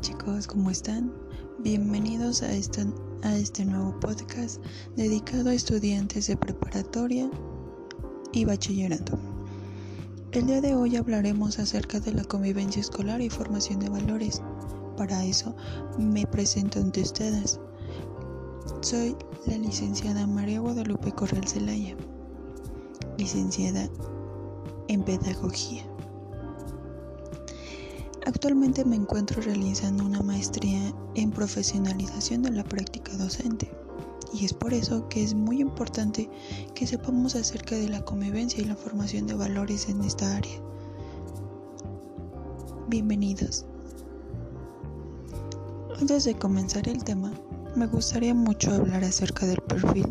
Chicos, ¿cómo están? Bienvenidos a, a este nuevo podcast dedicado a estudiantes de preparatoria y bachillerato. El día de hoy hablaremos acerca de la convivencia escolar y formación de valores. Para eso me presento ante ustedes. Soy la licenciada María Guadalupe Correal Zelaya, licenciada en Pedagogía. Actualmente me encuentro realizando una maestría en profesionalización de la práctica docente y es por eso que es muy importante que sepamos acerca de la convivencia y la formación de valores en esta área. Bienvenidos. Antes de comenzar el tema, me gustaría mucho hablar acerca del perfil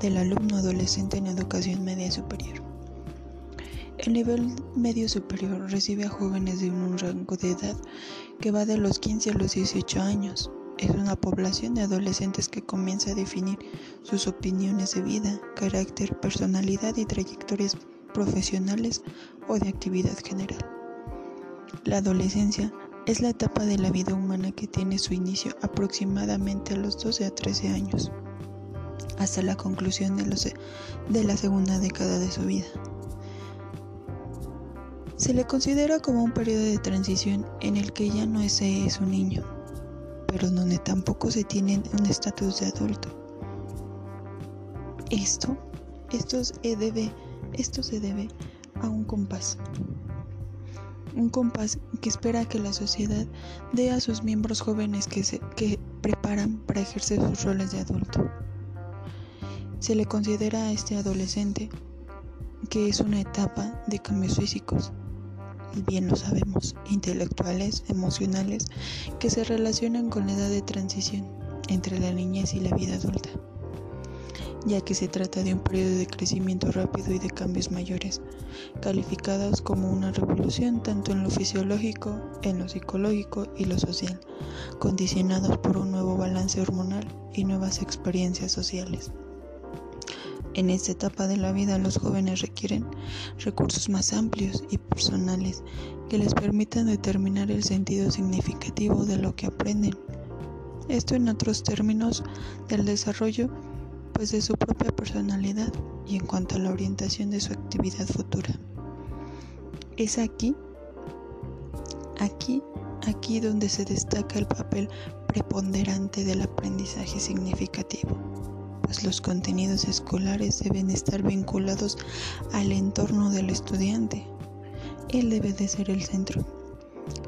del alumno adolescente en educación media superior. El nivel medio superior recibe a jóvenes de un rango de edad que va de los 15 a los 18 años. Es una población de adolescentes que comienza a definir sus opiniones de vida, carácter, personalidad y trayectorias profesionales o de actividad general. La adolescencia es la etapa de la vida humana que tiene su inicio aproximadamente a los 12 a 13 años, hasta la conclusión de, la segunda década de su vida. Se le considera como un periodo de transición en el que ya no es, es un niño, pero donde tampoco se tiene un estatus de adulto. Esto, esto se, debe, esto se debe a un compás. Un compás que espera que la sociedad dé a sus miembros jóvenes que se que preparan para ejercer sus roles de adulto. Se le considera a este adolescente que es una etapa de cambios físicos, bien lo sabemos, intelectuales, emocionales, que se relacionan con la edad de transición entre la niñez y la vida adulta, ya que se trata de un periodo de crecimiento rápido y de cambios mayores, calificados como una revolución tanto en lo fisiológico, en lo psicológico y lo social, condicionados por un nuevo balance hormonal y nuevas experiencias sociales. En esta etapa de la vida los jóvenes requieren recursos más amplios y personales que les permitan determinar el sentido significativo de lo que aprenden. Esto en otros términos del desarrollo pues de su propia personalidad y en cuanto a la orientación de su actividad futura. Es aquí, aquí, aquí donde se destaca el papel preponderante del aprendizaje significativo los contenidos escolares deben estar vinculados al entorno del estudiante. Él debe de ser el centro.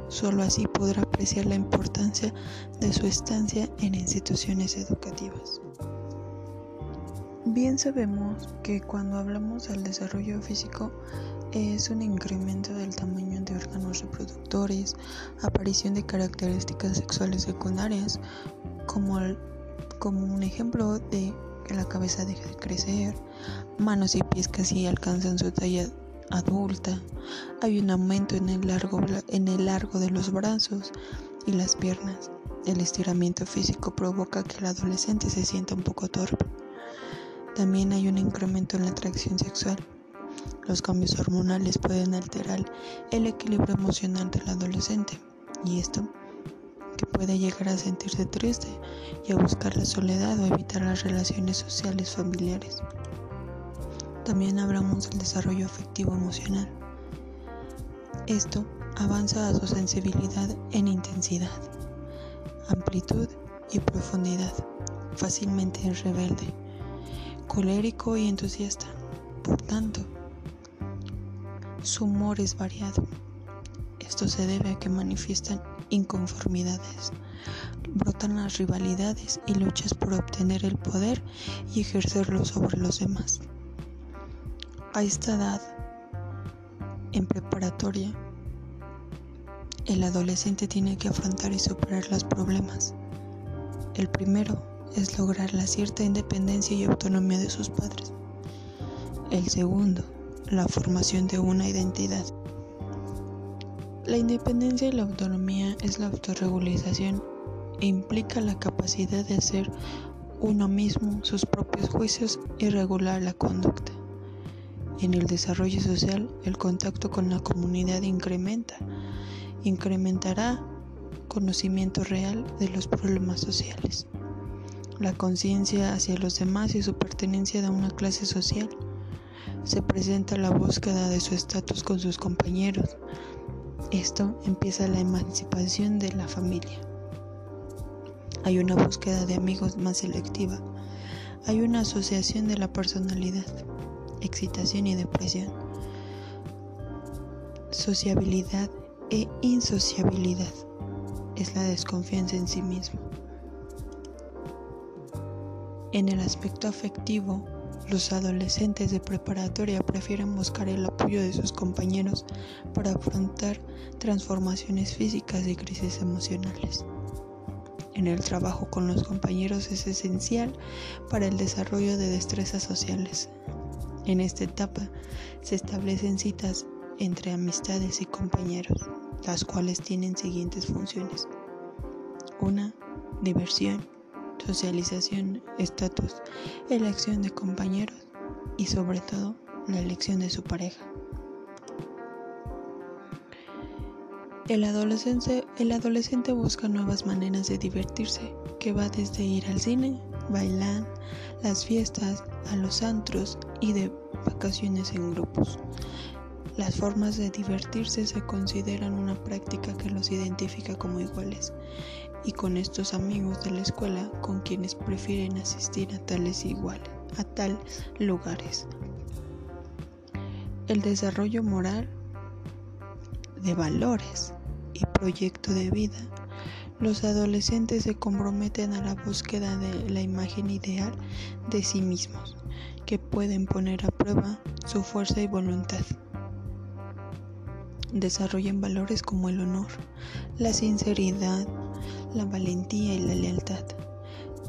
Solo así podrá apreciar la importancia de su estancia en instituciones educativas. Bien sabemos que cuando hablamos del desarrollo físico es un incremento del tamaño de órganos reproductores, aparición de características sexuales secundarias, como, como un ejemplo de la cabeza deja de crecer, manos y pies casi alcanzan su talla adulta, hay un aumento en el largo, en el largo de los brazos y las piernas. El estiramiento físico provoca que el adolescente se sienta un poco torpe. También hay un incremento en la atracción sexual. Los cambios hormonales pueden alterar el equilibrio emocional del adolescente y esto que puede llegar a sentirse triste y a buscar la soledad o evitar las relaciones sociales familiares. También hablamos del desarrollo afectivo emocional. Esto avanza a su sensibilidad en intensidad, amplitud y profundidad. Fácilmente es rebelde, colérico y entusiasta. Por tanto, su humor es variado. Esto se debe a que manifiestan inconformidades. Brotan las rivalidades y luchas por obtener el poder y ejercerlo sobre los demás. A esta edad, en preparatoria, el adolescente tiene que afrontar y superar los problemas. El primero es lograr la cierta independencia y autonomía de sus padres. El segundo, la formación de una identidad. La independencia y la autonomía es la autorregulización e implica la capacidad de hacer uno mismo sus propios juicios y regular la conducta. En el desarrollo social, el contacto con la comunidad incrementa, incrementará conocimiento real de los problemas sociales, la conciencia hacia los demás y su pertenencia a una clase social. Se presenta la búsqueda de su estatus con sus compañeros. Esto empieza la emancipación de la familia. Hay una búsqueda de amigos más selectiva. Hay una asociación de la personalidad, excitación y depresión, sociabilidad e insociabilidad. Es la desconfianza en sí mismo. En el aspecto afectivo, los adolescentes de preparatoria prefieren buscar el apoyo de sus compañeros para afrontar transformaciones físicas y crisis emocionales en el trabajo con los compañeros es esencial para el desarrollo de destrezas sociales. En esta etapa se establecen citas entre amistades y compañeros, las cuales tienen siguientes funciones. Una, diversión, socialización, estatus, elección de compañeros y sobre todo la elección de su pareja. El adolescente, el adolescente busca nuevas maneras de divertirse, que va desde ir al cine, bailar, las fiestas, a los antros y de vacaciones en grupos. Las formas de divertirse se consideran una práctica que los identifica como iguales y con estos amigos de la escuela con quienes prefieren asistir a tales iguales, a tal lugares. El desarrollo moral de valores y proyecto de vida, los adolescentes se comprometen a la búsqueda de la imagen ideal de sí mismos, que pueden poner a prueba su fuerza y voluntad. Desarrollan valores como el honor, la sinceridad, la valentía y la lealtad.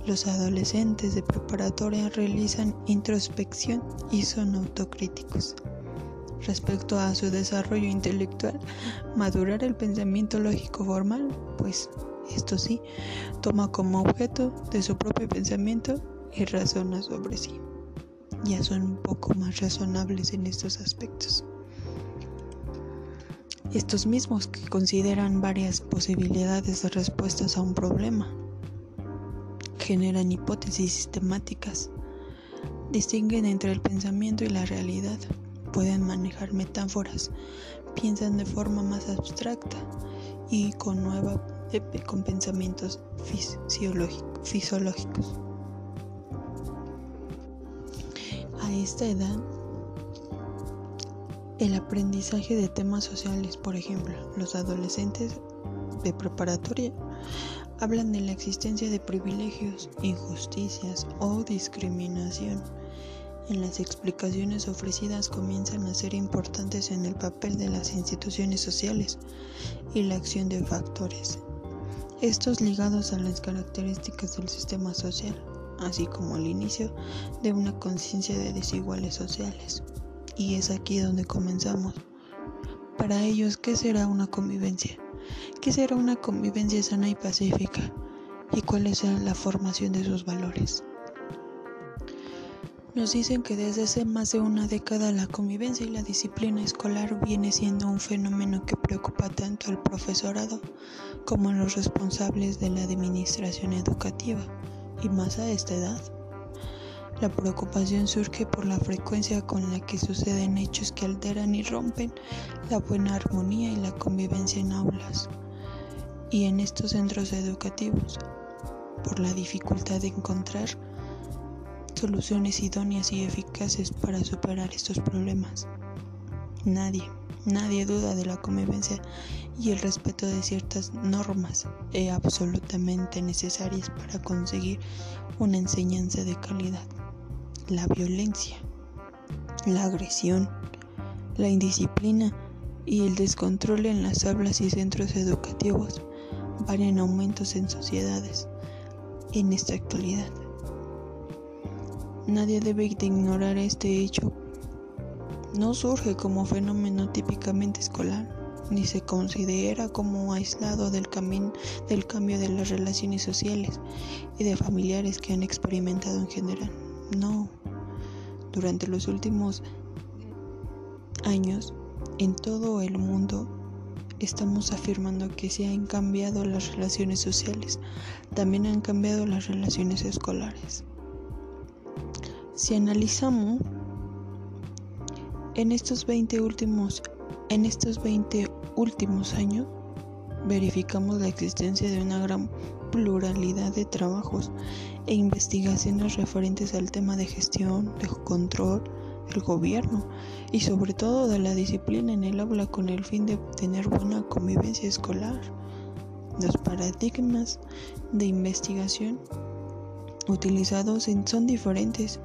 Los adolescentes de preparatoria realizan introspección y son autocríticos respecto a su desarrollo intelectual, madurar el pensamiento lógico formal, pues esto sí, toma como objeto de su propio pensamiento y razona sobre sí. Ya son un poco más razonables en estos aspectos. Estos mismos que consideran varias posibilidades de respuestas a un problema, generan hipótesis sistemáticas, distinguen entre el pensamiento y la realidad. Pueden manejar metáforas, piensan de forma más abstracta y con, nueva, con pensamientos fisiológicos. A esta edad, el aprendizaje de temas sociales, por ejemplo, los adolescentes de preparatoria hablan de la existencia de privilegios, injusticias o discriminación en las explicaciones ofrecidas comienzan a ser importantes en el papel de las instituciones sociales y la acción de factores, estos ligados a las características del sistema social, así como el inicio de una conciencia de desiguales sociales. Y es aquí donde comenzamos. Para ellos, ¿qué será una convivencia? ¿Qué será una convivencia sana y pacífica? ¿Y cuál es la formación de sus valores? Nos dicen que desde hace más de una década la convivencia y la disciplina escolar viene siendo un fenómeno que preocupa tanto al profesorado como a los responsables de la administración educativa, y más a esta edad. La preocupación surge por la frecuencia con la que suceden hechos que alteran y rompen la buena armonía y la convivencia en aulas y en estos centros educativos, por la dificultad de encontrar soluciones idóneas y eficaces para superar estos problemas. Nadie, nadie duda de la convivencia y el respeto de ciertas normas e absolutamente necesarias para conseguir una enseñanza de calidad. La violencia, la agresión, la indisciplina y el descontrol en las aulas y centros educativos van en aumentos en sociedades en esta actualidad. Nadie debe de ignorar este hecho. No surge como fenómeno típicamente escolar, ni se considera como aislado del, del cambio de las relaciones sociales y de familiares que han experimentado en general. No. Durante los últimos años, en todo el mundo, estamos afirmando que se han cambiado las relaciones sociales, también han cambiado las relaciones escolares. Si analizamos en estos 20 últimos en estos 20 últimos años verificamos la existencia de una gran pluralidad de trabajos e investigaciones referentes al tema de gestión, de control, el gobierno y sobre todo de la disciplina en el aula con el fin de obtener buena convivencia escolar. Los paradigmas de investigación utilizados son diferentes,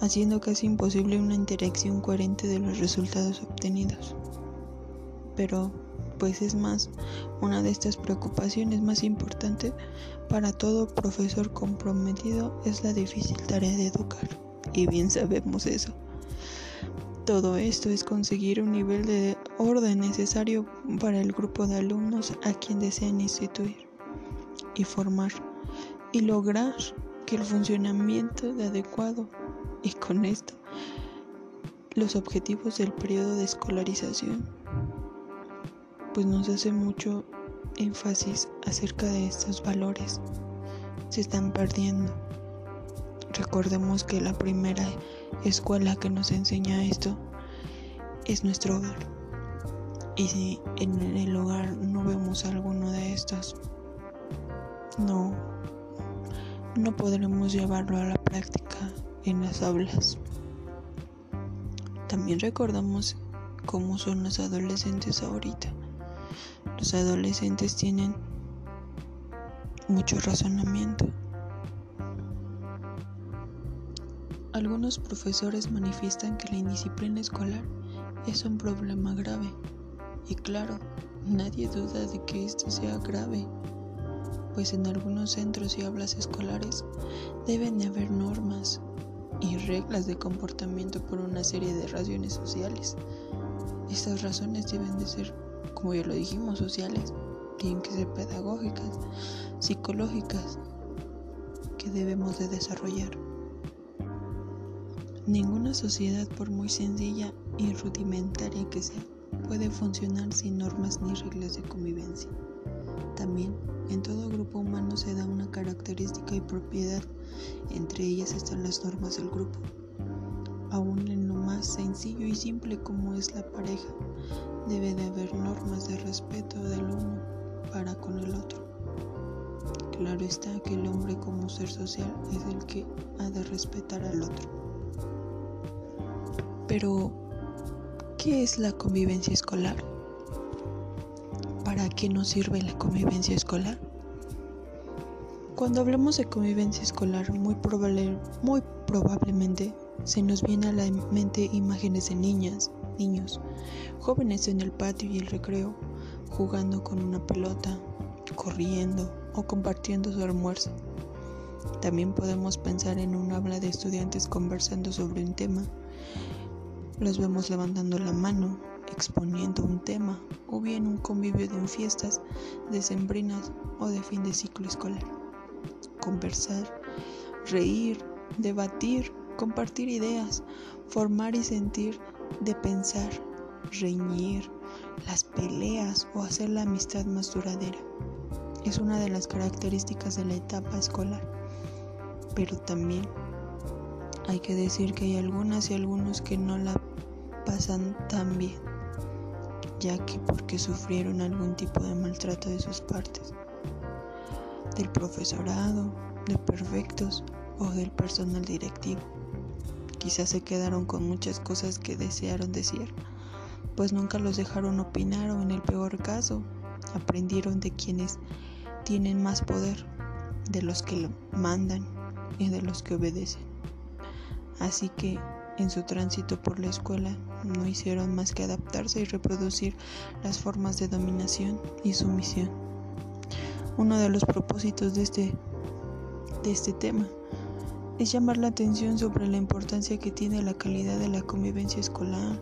haciendo casi imposible una interacción coherente de los resultados obtenidos. Pero, pues es más, una de estas preocupaciones más importantes para todo profesor comprometido es la difícil tarea de educar. Y bien sabemos eso. Todo esto es conseguir un nivel de orden necesario para el grupo de alumnos a quien desean instituir y formar y lograr que el funcionamiento de adecuado y con esto los objetivos del periodo de escolarización pues nos hace mucho énfasis acerca de estos valores se están perdiendo recordemos que la primera escuela que nos enseña esto es nuestro hogar. Y si en el hogar no vemos alguno de estos, no, no podremos llevarlo a la práctica en las aulas. También recordamos cómo son los adolescentes ahorita. Los adolescentes tienen mucho razonamiento Algunos profesores manifiestan que la indisciplina escolar es un problema grave. Y claro, nadie duda de que esto sea grave, pues en algunos centros y aulas escolares deben de haber normas y reglas de comportamiento por una serie de razones sociales. Estas razones deben de ser, como ya lo dijimos, sociales, tienen que ser pedagógicas, psicológicas, que debemos de desarrollar. Ninguna sociedad, por muy sencilla y rudimentaria que sea, puede funcionar sin normas ni reglas de convivencia. También, en todo grupo humano se da una característica y propiedad, entre ellas están las normas del grupo. Aún en lo más sencillo y simple como es la pareja, debe de haber normas de respeto del uno para con el otro. Claro está que el hombre como ser social es el que ha de respetar al otro. Pero, ¿qué es la convivencia escolar? ¿Para qué nos sirve la convivencia escolar? Cuando hablamos de convivencia escolar, muy, probable, muy probablemente se nos viene a la mente imágenes de niñas, niños, jóvenes en el patio y el recreo, jugando con una pelota, corriendo o compartiendo su almuerzo. También podemos pensar en un habla de estudiantes conversando sobre un tema los vemos levantando la mano, exponiendo un tema o bien un convivio de fiestas decembrinas o de fin de ciclo escolar. Conversar, reír, debatir, compartir ideas, formar y sentir de pensar, reñir, las peleas o hacer la amistad más duradera. Es una de las características de la etapa escolar, pero también hay que decir que hay algunas y algunos que no la pasan tan bien, ya que porque sufrieron algún tipo de maltrato de sus partes, del profesorado, de perfectos o del personal directivo. Quizás se quedaron con muchas cosas que desearon decir, pues nunca los dejaron opinar o en el peor caso, aprendieron de quienes tienen más poder, de los que lo mandan y de los que obedecen. Así que en su tránsito por la escuela no hicieron más que adaptarse y reproducir las formas de dominación y sumisión. Uno de los propósitos de este, de este tema es llamar la atención sobre la importancia que tiene la calidad de la convivencia escolar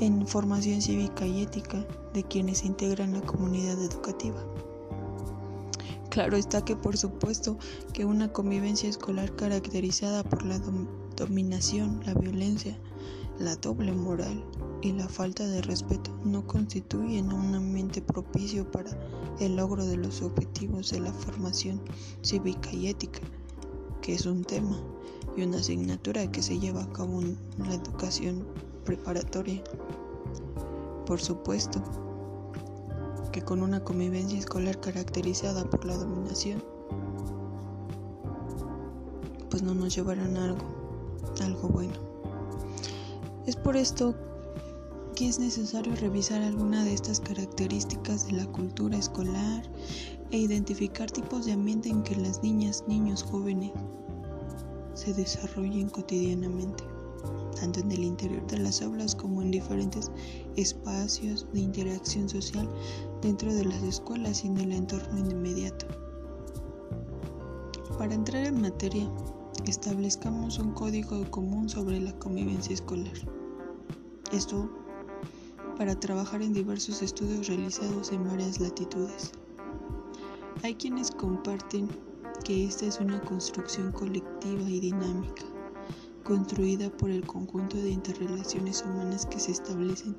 en formación cívica y ética de quienes integran la comunidad educativa. Claro está que por supuesto que una convivencia escolar caracterizada por la dominación, la violencia La doble moral y la falta de respeto no constituyen un ambiente propicio para el logro de los objetivos de la formación cívica y ética, que es un tema y una asignatura que se lleva a cabo en la educación preparatoria. Por supuesto que con una convivencia escolar caracterizada por la dominación, pues no nos llevarán a algo, algo bueno. Es por esto que es necesario revisar alguna de estas características de la cultura escolar e identificar tipos de ambiente en que las niñas, niños, jóvenes se desarrollen cotidianamente, tanto en el interior de las aulas como en diferentes espacios de interacción social dentro de las escuelas y en el entorno inmediato. Para entrar en materia, establezcamos un código común sobre la convivencia escolar. Esto para trabajar en diversos estudios realizados en varias latitudes. Hay quienes comparten que esta es una construcción colectiva y dinámica, construida por el conjunto de interrelaciones humanas que se establecen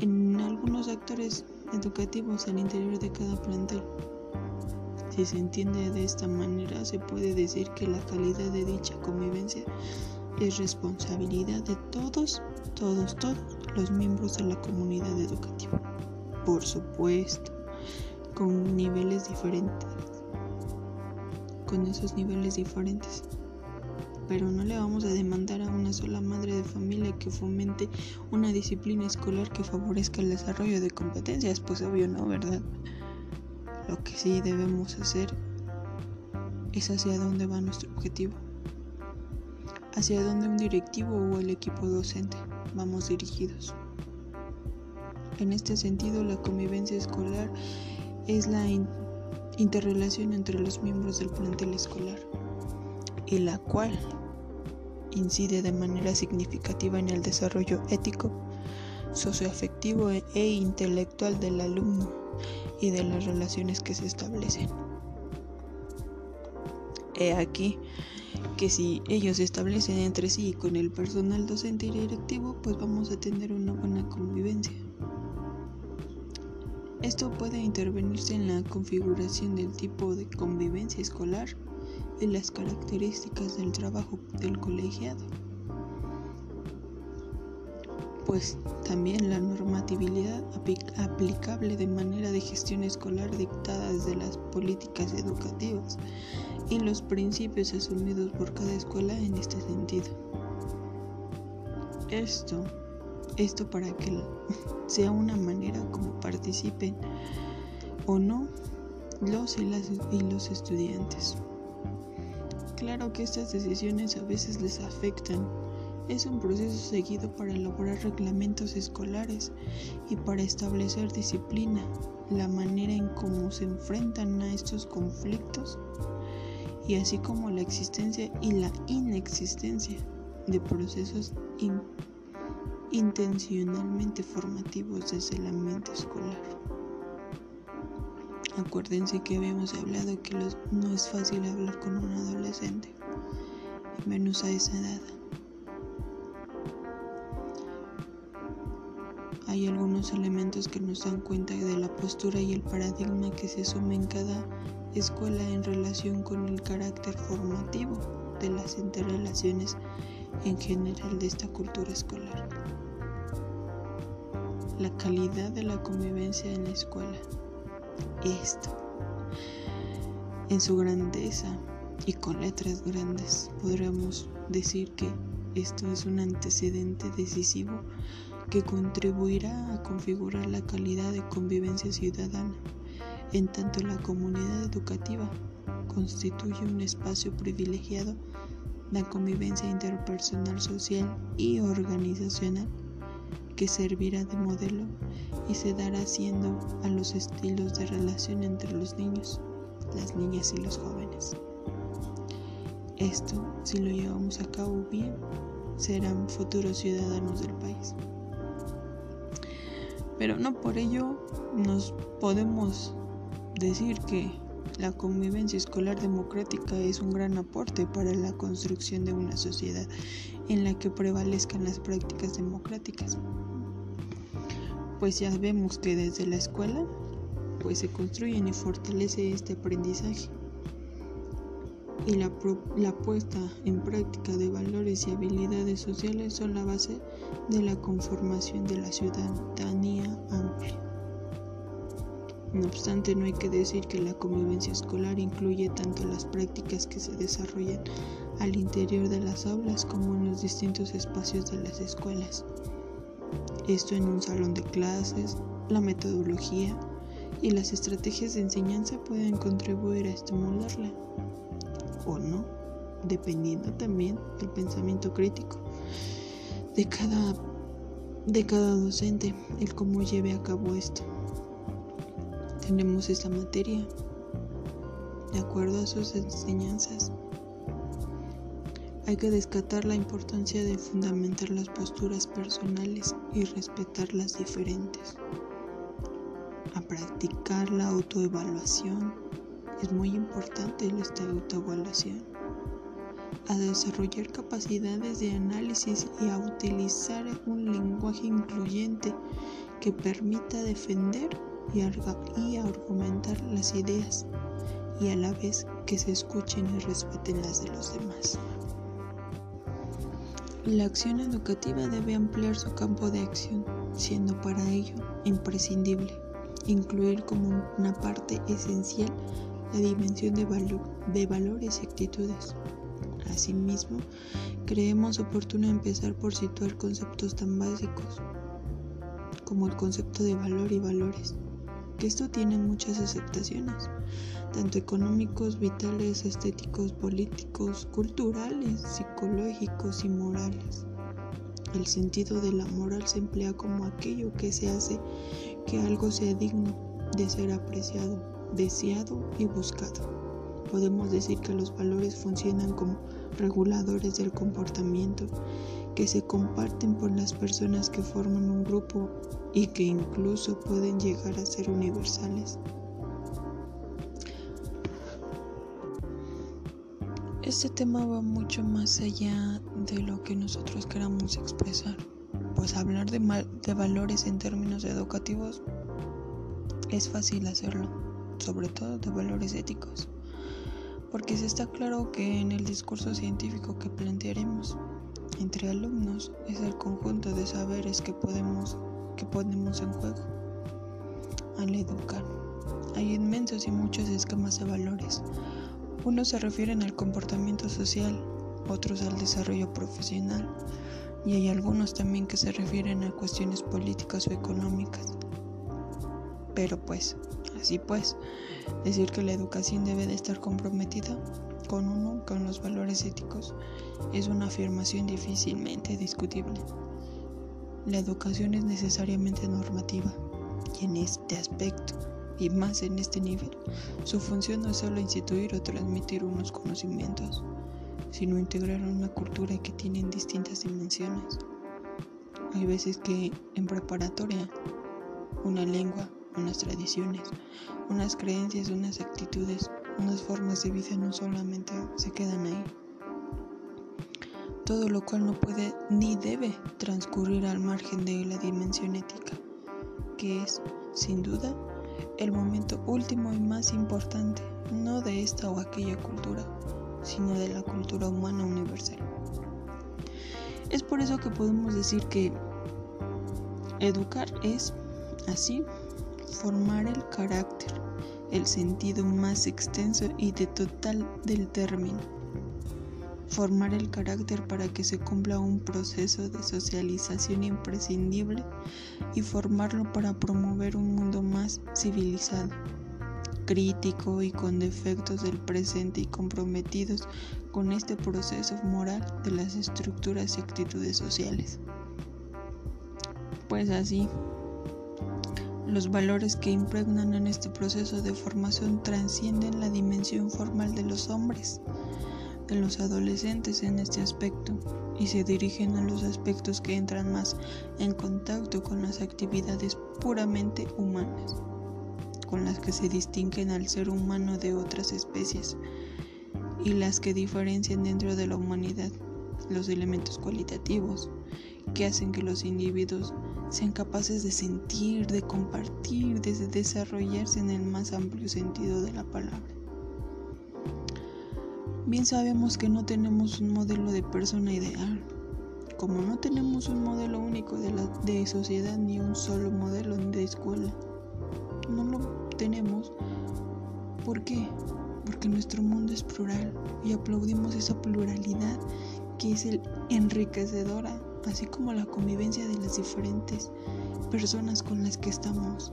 en algunos actores educativos al interior de cada plantel. Si se entiende de esta manera, se puede decir que la calidad de dicha convivencia es responsabilidad de todos, todos, todos los miembros de la comunidad educativa. Por supuesto, con niveles diferentes. Con esos niveles diferentes. Pero no le vamos a demandar a una sola madre de familia que fomente una disciplina escolar que favorezca el desarrollo de competencias. Pues obvio no, ¿verdad? Lo que sí debemos hacer es hacia dónde va nuestro objetivo. Hacia dónde un directivo o el equipo docente vamos dirigidos. En este sentido, la convivencia escolar es la interrelación entre los miembros del plantel escolar y la cual incide de manera significativa en el desarrollo ético, socioafectivo e intelectual del alumno y de las relaciones que se establecen. He aquí que si ellos se establecen entre sí con el personal docente y directivo, pues vamos a tener una buena convivencia. Esto puede intervenirse en la configuración del tipo de convivencia escolar y las características del trabajo del colegiado. Pues también la normatividad aplicable de manera de gestión escolar dictada desde las políticas educativas y los principios asumidos por cada escuela en este sentido. Esto, esto para que sea una manera como participen o no los y, las, y los estudiantes. Claro que estas decisiones a veces les afectan. Es un proceso seguido para elaborar reglamentos escolares y para establecer disciplina, la manera en cómo se enfrentan a estos conflictos y así como la existencia y la inexistencia de procesos intencionalmente formativos desde el ambiente escolar. Acuérdense que habíamos hablado que no es fácil hablar con un adolescente, menos a esa edad. Hay algunos elementos que nos dan cuenta de la postura y el paradigma que se asume en cada escuela en relación con el carácter formativo de las interrelaciones en general de esta cultura escolar. La calidad de la convivencia en la escuela. Esto, en su grandeza y con letras grandes, podríamos decir que esto es un antecedente decisivo que contribuirá a configurar la calidad de convivencia ciudadana en tanto la comunidad educativa constituye un espacio privilegiado, la convivencia interpersonal, social y organizacional que servirá de modelo y se dará siendo a los estilos de relación entre los niños, las niñas y los jóvenes. Esto, si lo llevamos a cabo bien, serán futuros ciudadanos del país. Pero no por ello nos podemos decir que la convivencia escolar democrática es un gran aporte para la construcción de una sociedad en la que prevalezcan las prácticas democráticas. Pues ya vemos que desde la escuela pues se construyen y fortalece este aprendizaje y la, la, puesta en práctica de valores y habilidades sociales son la base de la conformación de la ciudadanía amplia. No obstante, no hay que decir que la convivencia escolar incluye tanto las prácticas que se desarrollan al interior de las aulas como en los distintos espacios de las escuelas. Esto en un salón de clases, la metodología y las estrategias de enseñanza pueden contribuir a estimularla o no, dependiendo también del pensamiento crítico de cada, de cada docente, el cómo lleve a cabo esto. Tenemos esta materia de acuerdo a sus enseñanzas. Hay que descatar la importancia de fundamentar las posturas personales y respetar las diferentes. A practicar la autoevaluación es muy importante esta autoevaluación. A desarrollar capacidades de análisis y a utilizar un lenguaje incluyente que permita defender y, y argumentar las ideas y a la vez que se escuchen y respeten las de los demás. La acción educativa debe ampliar su campo de acción, siendo para ello imprescindible incluir como una parte esencial la dimensión de, de valores y actitudes. Asimismo, creemos oportuno empezar por situar conceptos tan básicos como el concepto de valor y valores, esto tiene muchas aceptaciones, tanto económicos, vitales, estéticos, políticos, culturales, psicológicos y morales. El sentido de la moral se emplea como aquello que se hace que algo sea digno de ser apreciado deseado y buscado. Podemos decir que los valores funcionan como reguladores del comportamiento que se comparten por las personas que forman un grupo y que incluso pueden llegar a ser universales. Este tema va mucho más allá de lo que nosotros queramos expresar, pues hablar de, valores en términos educativos es fácil hacerlo sobre todo de valores éticos, porque se está claro que en el discurso científico que plantearemos entre alumnos es el conjunto de saberes que podemos que ponemos en juego al educar. Hay inmensos y muchos esquemas de valores. Unos se refieren al comportamiento social, otros al desarrollo profesional y hay algunos también que se refieren a cuestiones políticas o económicas. Pero pues, así pues, decir que la educación debe de estar comprometida con uno, con los valores éticos, es una afirmación difícilmente discutible. La educación es necesariamente normativa y en este aspecto, y más en este nivel, su función no es solo instituir o transmitir unos conocimientos, sino integrar una cultura que tiene distintas dimensiones. Hay veces que en preparatoria, una lengua, unas tradiciones, unas creencias, unas actitudes, unas formas de vida no solamente se quedan ahí. Todo lo cual no puede ni debe transcurrir al margen de la dimensión ética, que es, sin duda, el momento último y más importante, no de esta o aquella cultura, sino de la cultura humana universal. Es por eso que podemos decir que educar es, así, formar el carácter, el sentido más extenso y de total del término. Formar el carácter para que se cumpla un proceso de socialización imprescindible y formarlo para promover un mundo más civilizado, crítico y con defectos del presente y comprometidos con este proceso moral de las estructuras y actitudes sociales. Pues así, los valores que impregnan en este proceso de formación trascienden la dimensión formal de los hombres, de los adolescentes en este aspecto, y se dirigen a los aspectos que entran más en contacto con las actividades puramente humanas, con las que se distinguen al ser humano de otras especies y las que diferencian dentro de la humanidad, los elementos cualitativos que hacen que los individuos sean capaces de sentir, de compartir, de desarrollarse en el más amplio sentido de la palabra. Bien sabemos que no tenemos un modelo de persona ideal, como no tenemos un modelo único de, la, de sociedad ni un solo modelo de escuela. No lo tenemos. ¿Por qué? Porque nuestro mundo es plural y aplaudimos esa pluralidad que es el enriquecedora así como la convivencia de las diferentes personas con las que estamos.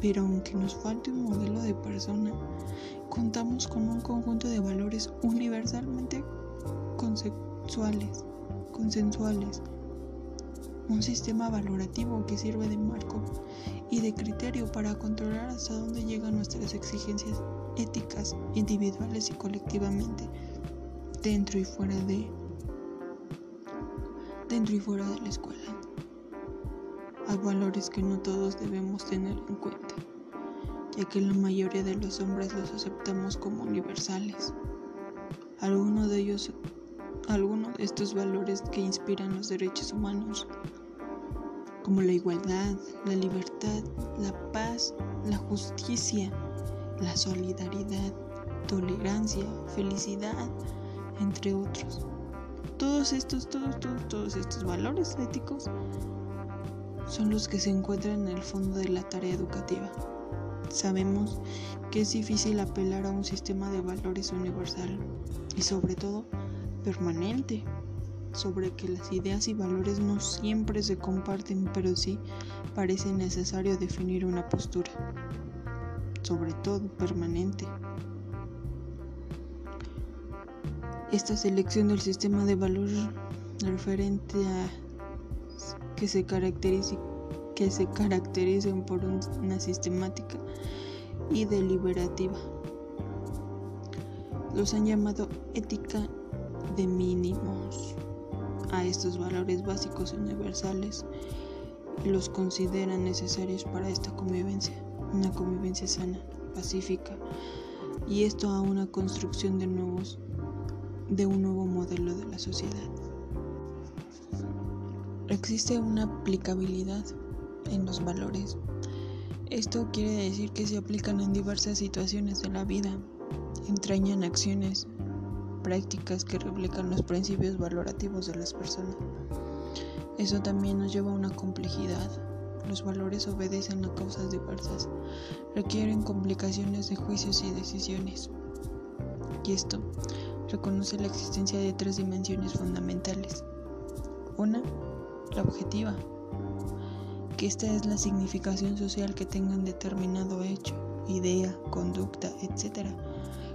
Pero aunque nos falte un modelo de persona, contamos con un conjunto de valores universalmente consensuales, consensuales, un sistema valorativo que sirve de marco y de criterio para controlar hasta dónde llegan nuestras exigencias éticas individuales y colectivamente, dentro y fuera de dentro y fuera de la escuela. Hay valores que no todos debemos tener en cuenta, ya que la mayoría de los hombres los aceptamos como universales. Algunos de ellos, algunos de estos valores que inspiran los derechos humanos, como la igualdad, la libertad, la paz, la justicia, la solidaridad, tolerancia, felicidad, entre otros todos estos, todos, todos, todos estos valores éticos son los que se encuentran en el fondo de la tarea educativa. Sabemos que es difícil apelar a un sistema de valores universal y sobre todo permanente, sobre que las ideas y valores no siempre se comparten, pero sí parece necesario definir una postura, sobre todo permanente. Esta selección del sistema de valor referente a que se que se caractericen por una sistemática y deliberativa. Los han llamado ética de mínimos a estos valores básicos universales y los consideran necesarios para esta convivencia, una convivencia sana, pacífica, y esto a una construcción de nuevos de un nuevo modelo de la sociedad. Existe una aplicabilidad en los valores. Esto quiere decir que se aplican en diversas situaciones de la vida, entrañan acciones, prácticas que reflejan los principios valorativos de las personas. Eso también nos lleva a una complejidad. Los valores obedecen a causas diversas, requieren complicaciones de juicios y decisiones. Y esto reconoce la existencia de tres dimensiones fundamentales. Una, la objetiva, que esta es la significación social que tengan determinado hecho, idea, conducta, etc.,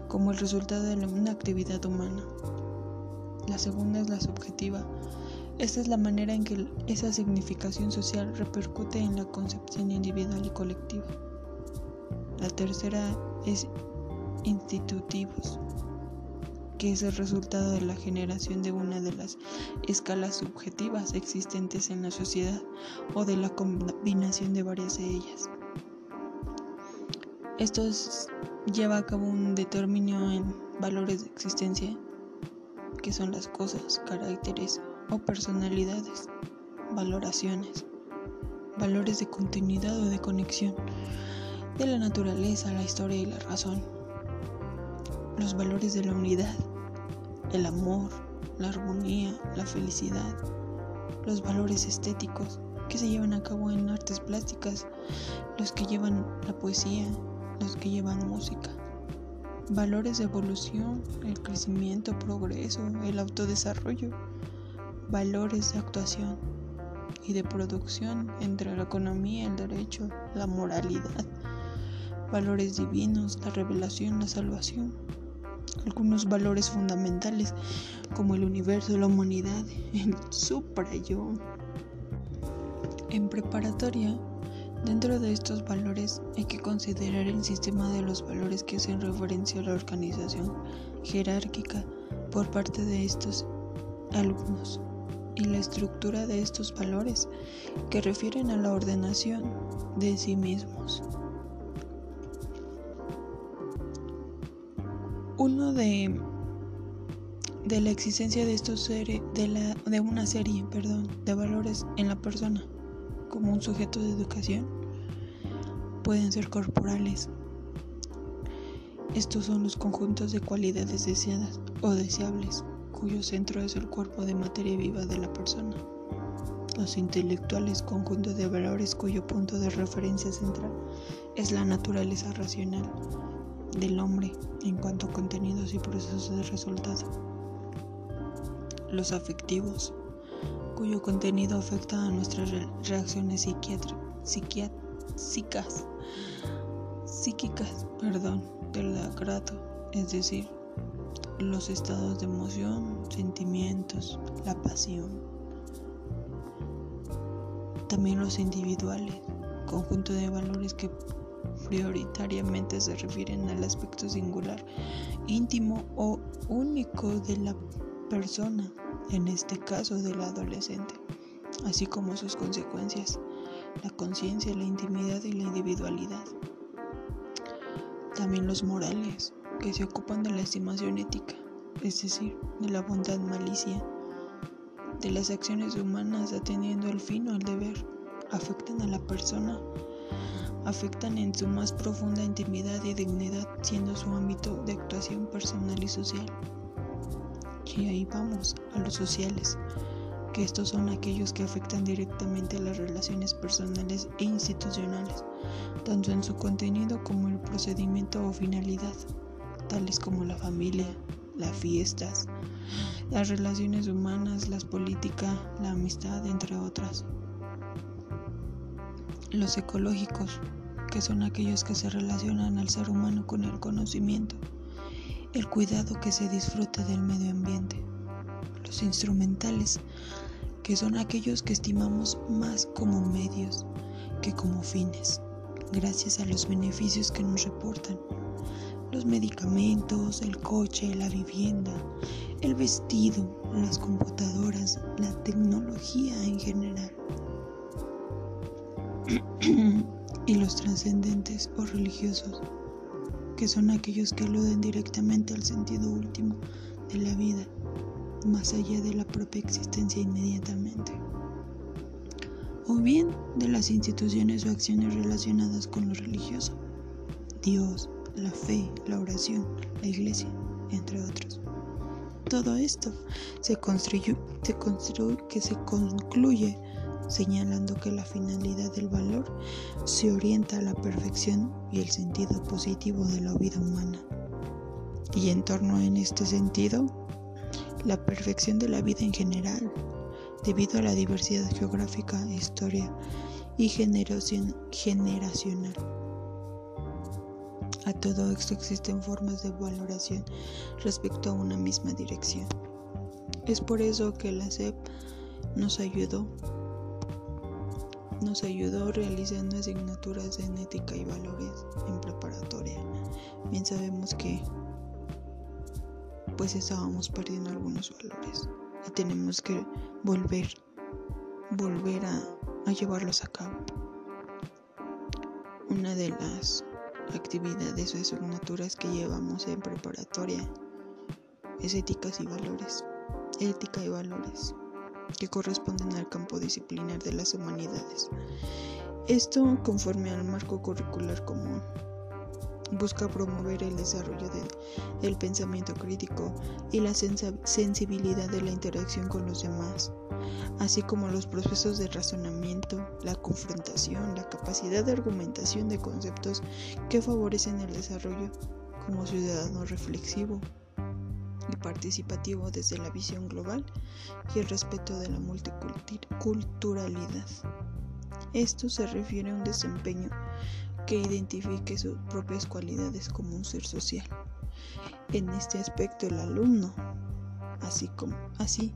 como el resultado de una actividad humana. La segunda es la subjetiva. Esta es la manera en que esa significación social repercute en la concepción individual y colectiva. La tercera es institutivos que es el resultado de la generación de una de las escalas subjetivas existentes en la sociedad o de la combinación de varias de ellas. Esto lleva a cabo un determinio en valores de existencia, que son las cosas, caracteres o personalidades, valoraciones, valores de continuidad o de conexión, de la naturaleza, la historia y la razón los valores de la unidad, el amor, la armonía, la felicidad, los valores estéticos que se llevan a cabo en artes plásticas, los que llevan la poesía, los que llevan música, valores de evolución, el crecimiento, progreso, el autodesarrollo, valores de actuación y de producción entre la economía, el derecho, la moralidad, valores divinos, la revelación, la salvación algunos valores fundamentales como el universo, la humanidad, el supra-yo. En preparatoria, dentro de estos valores hay que considerar el sistema de los valores que hacen referencia a la organización jerárquica por parte de estos alumnos y la estructura de estos valores que refieren a la ordenación de sí mismos. Uno de, la existencia de estos seres, de, una serie, perdón, de valores en la persona como un sujeto de educación pueden ser corporales. Estos son los conjuntos de cualidades deseadas o deseables, cuyo centro es el cuerpo de materia viva de la persona. Los intelectuales, conjunto de valores cuyo punto de referencia central es la naturaleza racional del hombre en cuanto a contenidos y procesos de resultado los afectivos, cuyo contenido afecta a nuestras reacciones psíquicas, psíquicas perdón, del agrado, es decir, los estados de emoción, sentimientos, la pasión. También los individuales, conjunto de valores que prioritariamente se refieren al aspecto singular, íntimo o único de la persona, en este caso del adolescente, así como sus consecuencias, la conciencia, la intimidad y la individualidad. También los morales, que se ocupan de la estimación ética, es decir, de la bondad malicia, de las acciones humanas atendiendo el fin o el deber, afectan a la persona, afectan en su más profunda intimidad y dignidad, siendo su ámbito de actuación personal y social. Y ahí vamos, a los sociales, que estos son aquellos que afectan directamente a las relaciones personales e institucionales, tanto en su contenido como el procedimiento o finalidad, tales como la familia, las fiestas, las relaciones humanas, las políticas, la amistad, entre otras. Los ecológicos, que son aquellos que se relacionan al ser humano con el conocimiento el cuidado que se disfruta del medio ambiente. Los instrumentales, que son aquellos que estimamos más como medios que como fines, gracias a los beneficios que nos reportan. Los medicamentos, el coche, la vivienda, el vestido, las computadoras, la tecnología en general. Y los trascendentes o religiosos que son aquellos que aluden directamente al sentido último de la vida, más allá de la propia existencia inmediatamente, o bien de las instituciones o acciones relacionadas con lo religioso, Dios, la fe, la oración, la iglesia, entre otros. Todo esto se construye, se que se concluye señalando que la finalidad del valor se orienta a la perfección y el sentido positivo de la vida humana. Y en torno en este sentido, la perfección de la vida en general, debido a la diversidad geográfica, historia y generacional. A todo esto existen formas de valoración respecto a una misma dirección. Es por eso que la SEP nos ayudó nos ayudó realizando asignaturas en ética y valores en preparatoria. Bien sabemos que pues estábamos perdiendo algunos valores y tenemos que volver, volver a, llevarlos a cabo. Una de las actividades o asignaturas que llevamos en preparatoria es éticas y valores. Ética y valores que corresponden al campo disciplinar de las humanidades. Esto conforme al marco curricular común. Busca promover el desarrollo del pensamiento crítico y la sensibilidad de la interacción con los demás, así como los procesos de razonamiento, la confrontación, la capacidad de argumentación de conceptos que favorecen el desarrollo como ciudadano reflexivo, y participativo desde la visión global y el respeto de la multiculturalidad. Esto se refiere a un desempeño que identifique sus propias cualidades como un ser social. En este aspecto el alumno, así como, así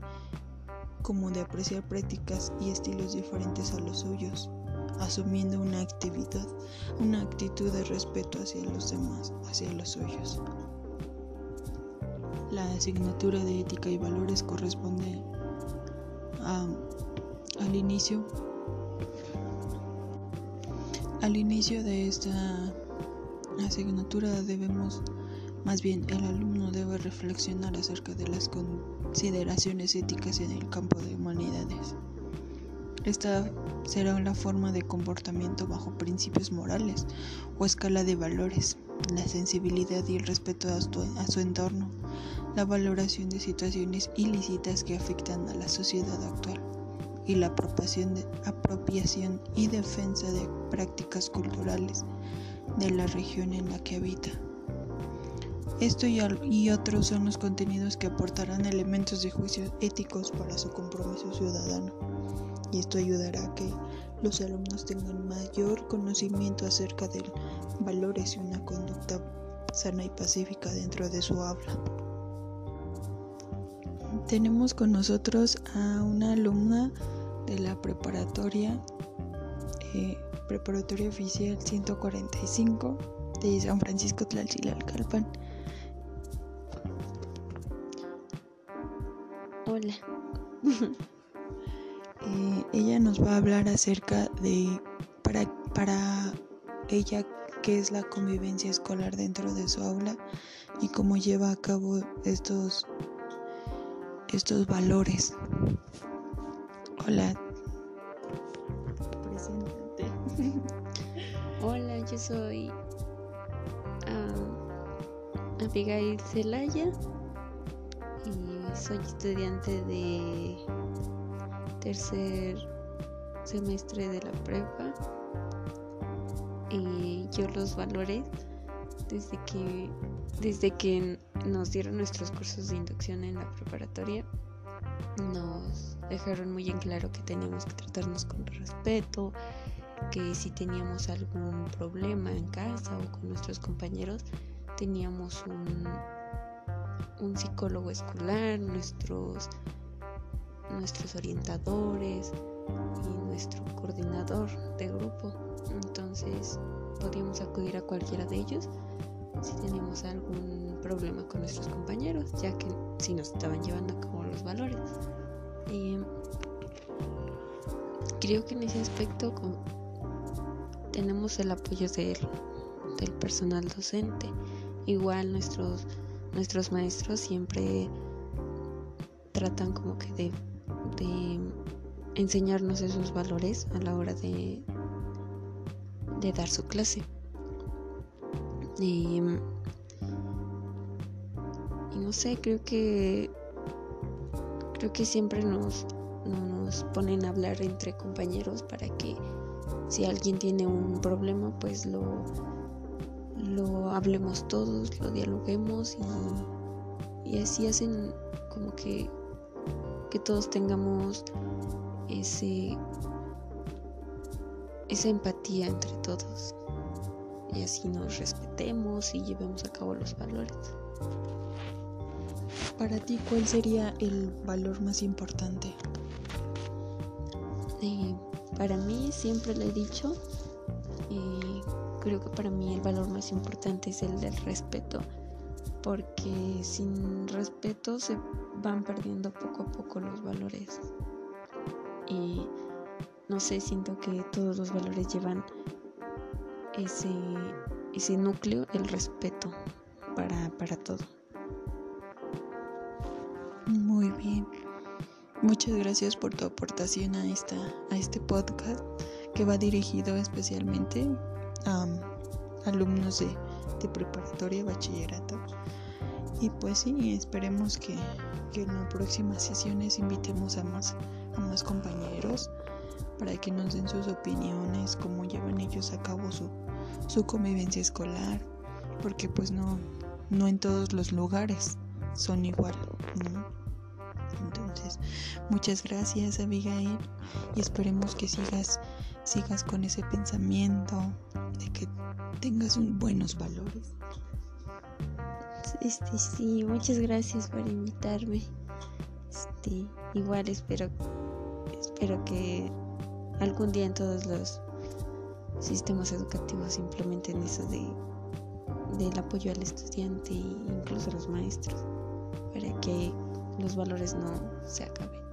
como de apreciar prácticas y estilos diferentes a los suyos, asumiendo una actividad, una actitud de respeto hacia los demás, hacia los suyos. La asignatura de ética y valores corresponde al inicio al inicio de esta asignatura debemos Más bien, el alumno debe reflexionar acerca de las consideraciones éticas en el campo de humanidades. Esta será la forma de comportamiento bajo principios morales o escala de valores, la sensibilidad y el respeto a su, entorno, la valoración de situaciones ilícitas que afectan a la sociedad actual y la apropiación, apropiación y defensa de prácticas culturales de la región en la que habita. Esto y, otros son los contenidos que aportarán elementos de juicio éticos para su compromiso ciudadano. Y esto ayudará a que los alumnos tengan mayor conocimiento acerca de valores y una conducta sana y pacífica dentro de su habla. Tenemos con nosotros a una alumna de la preparatoria, eh, preparatoria oficial 145 de San Francisco Tlalchilalcalpan. Hola. Eh, ella nos va a hablar acerca de para, para ella qué es la convivencia escolar dentro de su aula y cómo lleva a cabo estos, estos valores. Hola. Preséntate. Hola, yo soy uh, Abigail Celaya y soy estudiante de tercer semestre de la prepa y yo los valores desde que desde que nos dieron nuestros cursos de inducción en la preparatoria. Nos dejaron muy en claro que teníamos que tratarnos con respeto que si teníamos algún problema en casa o con nuestros compañeros teníamos un un psicólogo escolar, nuestros, nuestros orientadores y nuestro coordinador de grupo. Entonces podíamos acudir a cualquiera de ellos si teníamos algún problema con nuestros compañeros, ya que si nos estaban llevando cabo los valores. Y creo que en ese aspecto tenemos el apoyo del personal docente. Igual nuestros nuestros maestros siempre tratan como que de, enseñarnos esos valores a la hora de, de dar su clase. Y, no sé, creo que creo que siempre nos, nos ponen a hablar entre compañeros para que si alguien tiene un problema pues lo lo hablemos todos, lo dialoguemos y, así hacen como que, que todos tengamos ese esa empatía entre todos y así nos respetemos y llevemos a cabo los valores. Para ti, ¿cuál sería el valor más importante? Eh, para mí, siempre le he dicho, eh, creo que para mí el valor más importante es el del respeto, porque sin respeto se van perdiendo poco a poco los valores. Y no sé, siento que todos los valores llevan ese, ese núcleo, el respeto para, para todo. Muy bien. Muchas gracias por tu aportación a, esta, a este podcast que va dirigido especialmente a alumnos de, preparatoria, bachillerato. Y pues sí, esperemos que, en las próximas sesiones invitemos a más, a más compañeros para que nos den sus opiniones, cómo llevan ellos a cabo su, su convivencia escolar, porque pues no, no en todos los lugares son igual. Entonces, muchas gracias Abigail y esperemos que sigas, sigas con ese pensamiento, de que tengas un buenos valores. Este, sí, muchas gracias por invitarme. Este, igual espero, espero que algún día en todos los sistemas educativos implementen eso de del apoyo al estudiante e incluso a los maestros para que los valores no se acaben.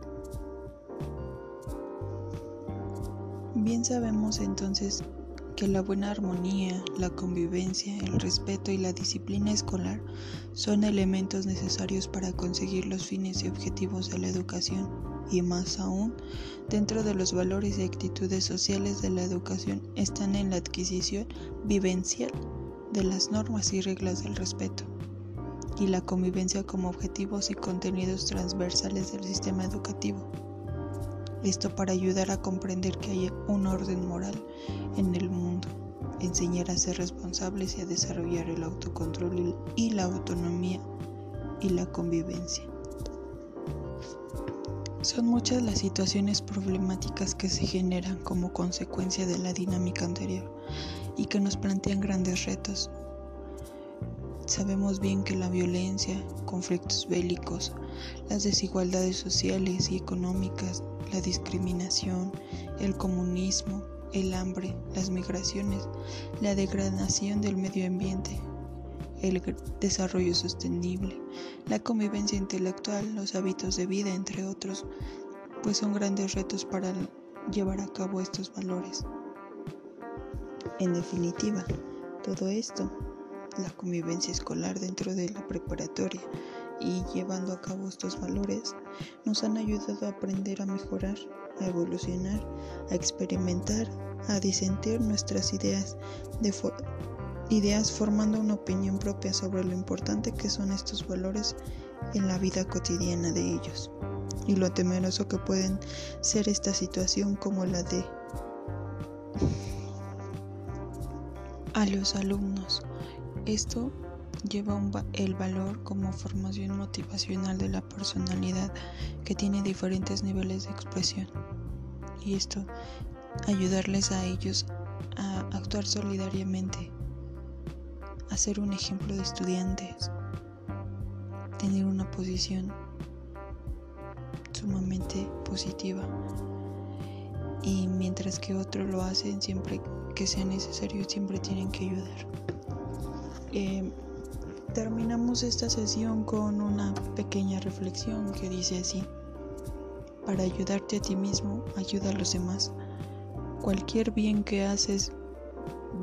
Bien sabemos entonces que la buena armonía, la convivencia, el respeto y la disciplina escolar son elementos necesarios para conseguir los fines y objetivos de la educación y más aún, dentro de los valores y actitudes sociales de la educación están en la adquisición vivencial de las normas y reglas del respeto y la convivencia como objetivos y contenidos transversales del sistema educativo. Esto para ayudar a comprender que hay un orden moral en el mundo, enseñar a ser responsables y a desarrollar el autocontrol y la autonomía y la convivencia. Son muchas las situaciones problemáticas que se generan como consecuencia de la dinámica anterior y que nos plantean grandes retos. Sabemos bien que la violencia, conflictos bélicos, las desigualdades sociales y económicas, la discriminación, el comunismo, el hambre, las migraciones, la degradación del medio ambiente, el desarrollo sostenible, la convivencia intelectual, los hábitos de vida, entre otros, pues son grandes retos para llevar a cabo estos valores. En definitiva, todo esto, la convivencia escolar dentro de la preparatoria, y llevando a cabo estos valores nos han ayudado a aprender a mejorar, a evolucionar, a experimentar, a disentir nuestras ideas, de ideas formando una opinión propia sobre lo importante que son estos valores en la vida cotidiana de ellos y lo temeroso que pueden ser esta situación como la de a los alumnos. Esto lleva el valor como formación motivacional de la personalidad que tiene diferentes niveles de expresión y esto ayudarles a ellos a actuar solidariamente, a ser un ejemplo de estudiantes, tener una posición sumamente positiva y mientras que otros lo hacen siempre que sea necesario siempre tienen que ayudar. Eh, Terminamos esta sesión con una pequeña reflexión que dice así, para ayudarte a ti mismo, ayuda a los demás. Cualquier bien que haces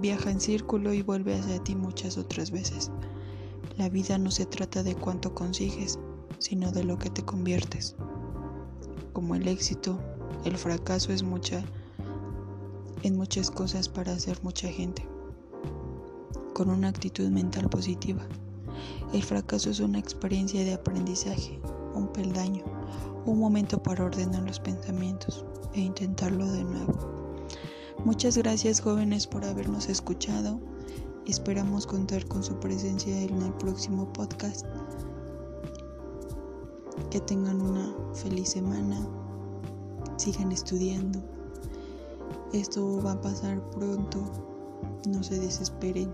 viaja en círculo y vuelve hacia ti muchas otras veces. La vida no se trata de cuánto consigues, sino de lo que te conviertes. Como el éxito, el fracaso es mucha en muchas cosas para hacer mucha gente. Con una actitud mental positiva. El fracaso es una experiencia de aprendizaje, un peldaño, un momento para ordenar los pensamientos e intentarlo de nuevo. Muchas gracias jóvenes por habernos escuchado. Esperamos contar con su presencia en el próximo podcast. Que tengan una feliz semana. Sigan estudiando. Esto va a pasar pronto. No se desesperen.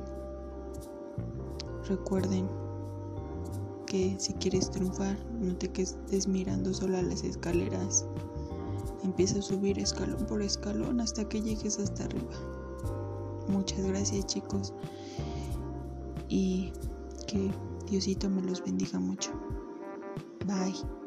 Recuerden que si quieres triunfar, no te quedes mirando solo a las escaleras. Empieza a subir escalón por escalón hasta que llegues hasta arriba. Muchas gracias chicos y que Diosito me los bendiga mucho. Bye.